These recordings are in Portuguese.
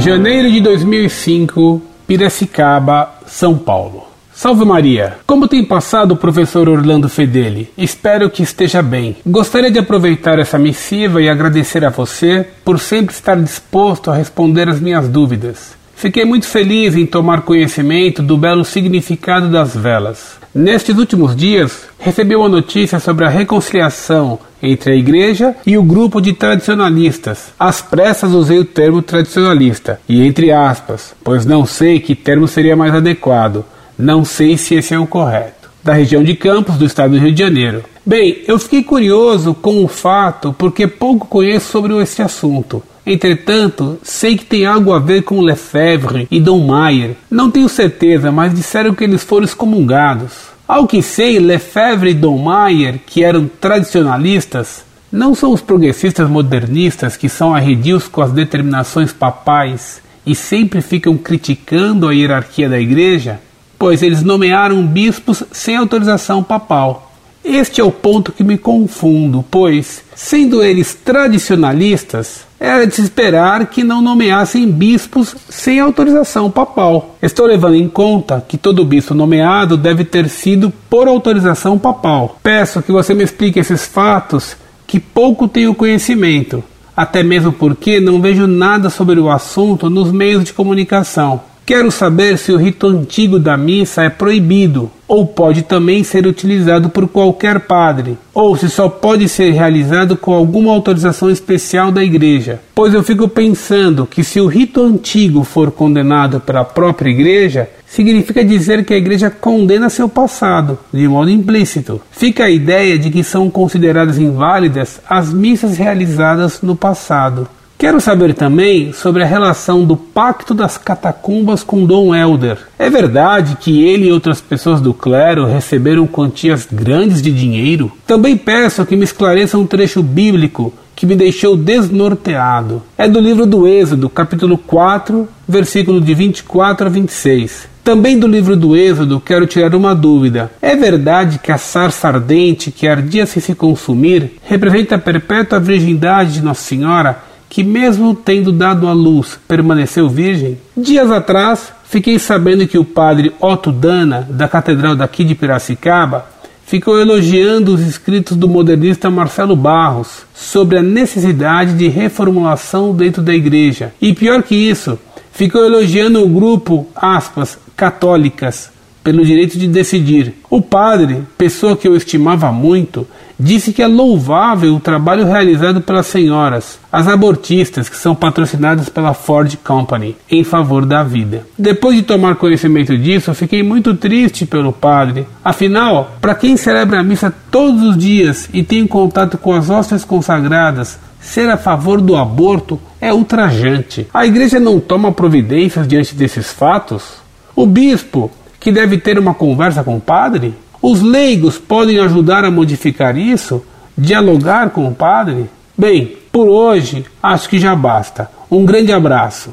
Janeiro de 2005, Piracicaba, São Paulo. Salve Maria! Como tem passado o professor Orlando Fedeli? Espero que esteja bem. Gostaria de aproveitar essa missiva e agradecer a você por sempre estar disposto a responder as minhas dúvidas. Fiquei muito feliz em tomar conhecimento do belo significado das velas. Nestes últimos dias, recebi uma notícia sobre a reconciliação entre a igreja e o grupo de tradicionalistas. Às pressas usei o termo tradicionalista, e entre aspas, pois não sei que termo seria mais adequado. Não sei se esse é o correto. Da região de Campos, do estado do Rio de Janeiro. Bem, eu fiquei curioso com o fato porque pouco conheço sobre esse assunto. Entretanto, sei que tem algo a ver com Lefebvre e Dom Maier. Não tenho certeza, mas disseram que eles foram excomungados. Ao que sei, Lefebvre e Dom Maier, que eram tradicionalistas, não são os progressistas modernistas que são arredios com as determinações papais e sempre ficam criticando a hierarquia da igreja, pois eles nomearam bispos sem autorização papal. Este é o ponto que me confundo, pois, sendo eles tradicionalistas, era de se esperar que não nomeassem bispos sem autorização papal. Estou levando em conta que todo bispo nomeado deve ter sido por autorização papal. Peço que você me explique esses fatos que pouco tenho conhecimento, até mesmo porque não vejo nada sobre o assunto nos meios de comunicação. Quero saber se o rito antigo da missa é proibido, ou pode também ser utilizado por qualquer padre, ou se só pode ser realizado com alguma autorização especial da igreja. Pois eu fico pensando que se o rito antigo for condenado pela própria igreja, significa dizer que a igreja condena seu passado, de modo implícito. Fica a ideia de que são consideradas inválidas as missas realizadas no passado. Quero saber também sobre a relação do Pacto das Catacumbas com Dom Helder. É verdade que ele e outras pessoas do clero receberam quantias grandes de dinheiro? Também peço que me esclareça um trecho bíblico que me deixou desnorteado. É do livro do Êxodo, capítulo 4, versículo de 24 a 26. Também do livro do Êxodo quero tirar uma dúvida. É verdade que a sarça ardente que ardia sem se consumir representa a perpétua virgindade de Nossa Senhora que, mesmo tendo dado à luz, permaneceu virgem? Dias atrás, fiquei sabendo que o padre Otto Dana, da Catedral daqui de Piracicaba, ficou elogiando os escritos do modernista Marcelo Barros sobre a necessidade de reformulação dentro da igreja. E pior que isso, ficou elogiando o grupo, aspas, católicas, pelo direito de decidir. O padre, pessoa que eu estimava muito, disse que é louvável o trabalho realizado pelas senhoras, as abortistas que são patrocinadas pela Ford Company, em favor da vida. Depois de tomar conhecimento disso, fiquei muito triste pelo padre. Afinal, para quem celebra a missa todos os dias e tem contato com as hóstias consagradas, ser a favor do aborto é ultrajante. A igreja não toma providências diante desses fatos? O bispo, que deve ter uma conversa com o padre? Os leigos podem ajudar a modificar isso? Dialogar com o padre? Bem, por hoje acho que já basta. Um grande abraço.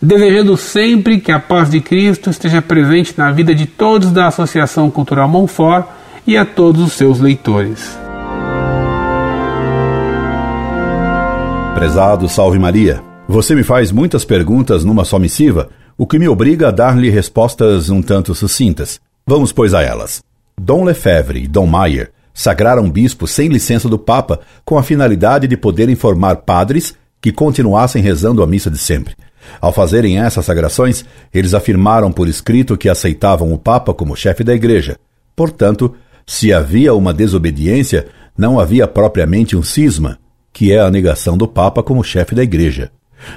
Desejando sempre que a paz de Cristo esteja presente na vida de todos da Associação Cultural Monfort e a todos os seus leitores. Prezado Salve Maria, você me faz muitas perguntas numa só missiva o que me obriga a dar-lhe respostas um tanto sucintas. Vamos, pois, a elas. Dom Lefebvre e Dom Maier sagraram bispos sem licença do Papa com a finalidade de poderem formar padres que continuassem rezando a missa de sempre. Ao fazerem essas sagrações, eles afirmaram por escrito que aceitavam o Papa como chefe da Igreja. Portanto, se havia uma desobediência, não havia propriamente um cisma, que é a negação do Papa como chefe da Igreja.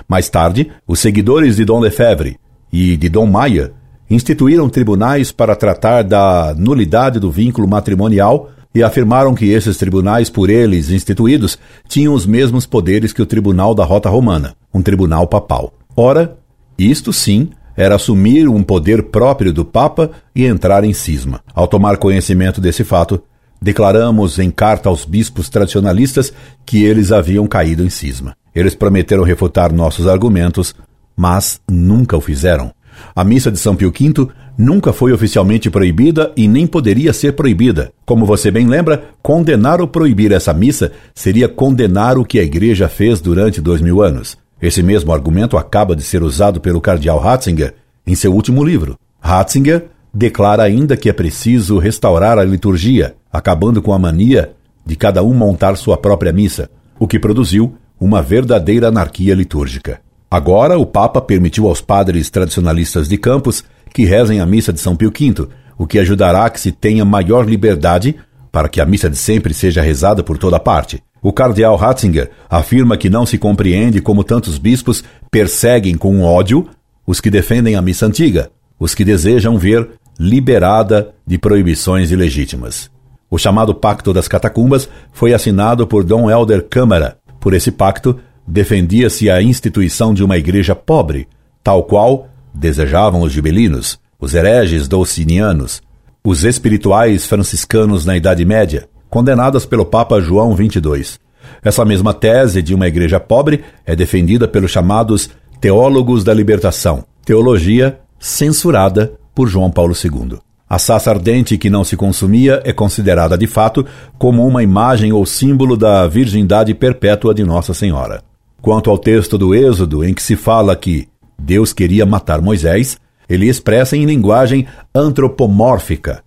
Mais tarde, os seguidores de Dom Lefebvre e de Dom Maia instituíram tribunais para tratar da nulidade do vínculo matrimonial e afirmaram que esses tribunais, por eles instituídos, tinham os mesmos poderes que o Tribunal da Rota Romana, um tribunal papal. Ora, isto sim era assumir um poder próprio do Papa e entrar em cisma. Ao tomar conhecimento desse fato, declaramos em carta aos bispos tradicionalistas que eles haviam caído em cisma. Eles prometeram refutar nossos argumentos, mas nunca o fizeram. A missa de São Pio V nunca foi oficialmente proibida e nem poderia ser proibida. Como você bem lembra, condenar ou proibir essa missa seria condenar o que a Igreja fez durante dois mil anos. Esse mesmo argumento acaba de ser usado pelo cardeal Ratzinger em seu último livro. Ratzinger declara ainda que é preciso restaurar a liturgia, acabando com a mania de cada um montar sua própria missa, o que produziu uma verdadeira anarquia litúrgica. Agora, o Papa permitiu aos padres tradicionalistas de Campos que rezem a missa de São Pio V, o que ajudará a que se tenha maior liberdade para que a missa de sempre seja rezada por toda parte. O cardeal Ratzinger afirma que não se compreende como tantos bispos perseguem com ódio os que defendem a missa antiga, os que desejam ver liberada de proibições ilegítimas. O chamado Pacto das Catacumbas foi assinado por Dom Helder Câmara. Por esse pacto, defendia-se a instituição de uma igreja pobre, tal qual desejavam os gibelinos, os hereges dolcinianos, os espirituais franciscanos na Idade Média, condenadas pelo Papa João XXII. Essa mesma tese de uma igreja pobre é defendida pelos chamados teólogos da libertação, teologia censurada por João Paulo II. A sassa ardente que não se consumia é considerada de fato como uma imagem ou símbolo da virgindade perpétua de Nossa Senhora. Quanto ao texto do Êxodo, em que se fala que Deus queria matar Moisés, ele expressa em linguagem antropomórfica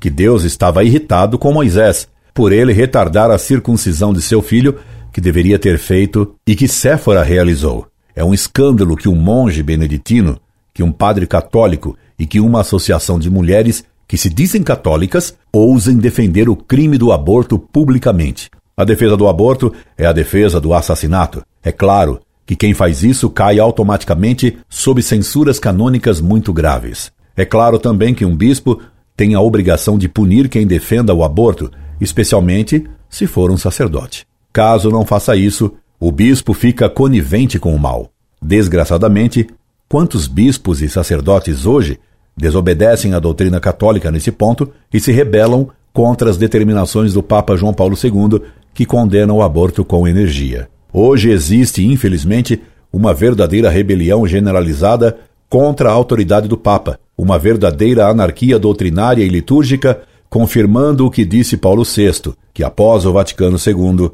que Deus estava irritado com Moisés por ele retardar a circuncisão de seu filho, que deveria ter feito e que Séfora realizou. É um escândalo que um monge beneditino, que um padre católico e que uma associação de mulheres que se dizem católicas ousem defender o crime do aborto publicamente. A defesa do aborto é a defesa do assassinato. É claro que quem faz isso cai automaticamente sob censuras canônicas muito graves. É claro também que um bispo tem a obrigação de punir quem defenda o aborto, especialmente se for um sacerdote. Caso não faça isso, o bispo fica conivente com o mal. Desgraçadamente, quantos bispos e sacerdotes hoje desobedecem à doutrina católica nesse ponto e se rebelam contra as determinações do Papa João Paulo II, que condenam o aborto com energia. Hoje existe, infelizmente, uma verdadeira rebelião generalizada contra a autoridade do Papa, uma verdadeira anarquia doutrinária e litúrgica confirmando o que disse Paulo VI, que após o Vaticano II,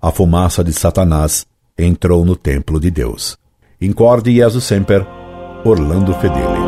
a fumaça de Satanás entrou no templo de Deus. Incorde Jesus Semper, Orlando Fedeli.